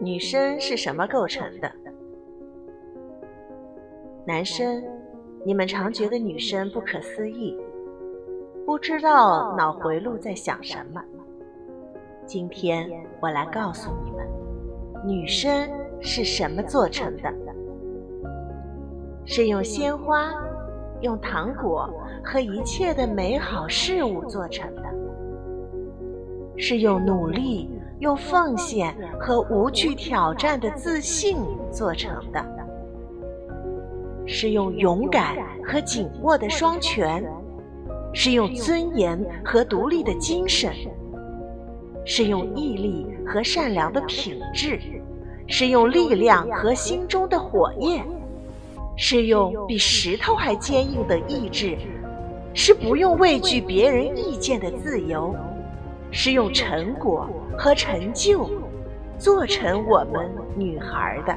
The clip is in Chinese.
女生是什么构成的？男生，你们常觉得女生不可思议，不知道脑回路在想什么。今天我来告诉你们，女生是什么做成的？是用鲜花、用糖果和一切的美好事物做成的，是用努力。用奉献和无惧挑战的自信做成的，是用勇敢和紧握的双拳，是用尊严和独立的精神，是用毅力和善良的品质，是用力量和心中的火焰，是用比石头还坚硬的意志，是不用畏惧别人意见的自由。是用成果和成就做成我们女孩的。